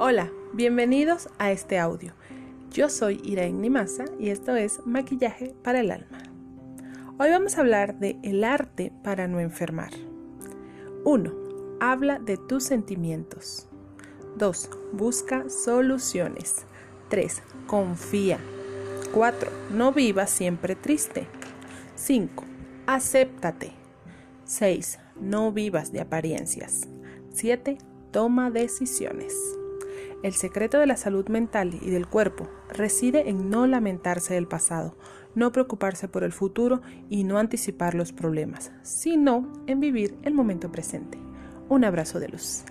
Hola, bienvenidos a este audio. Yo soy Iraín Nimasa y esto es Maquillaje para el Alma. Hoy vamos a hablar de el arte para no enfermar. 1. Habla de tus sentimientos. 2. Busca soluciones. 3. Confía. 4. No vivas siempre triste. 5. Acéptate. 6. No vivas de apariencias. 7. Toma decisiones. El secreto de la salud mental y del cuerpo reside en no lamentarse del pasado, no preocuparse por el futuro y no anticipar los problemas, sino en vivir el momento presente. Un abrazo de luz.